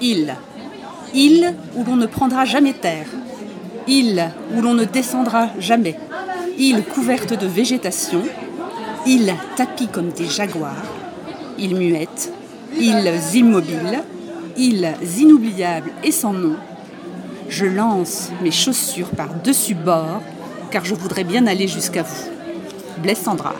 Île. Île où l'on ne prendra jamais terre. Île où l'on ne descendra jamais. Île couverte de végétation. Île tapis comme des jaguars. Île muette. Îles immobiles. Îles inoubliables et sans nom. Je lance mes chaussures par-dessus bord car je voudrais bien aller jusqu'à vous. Blessandra.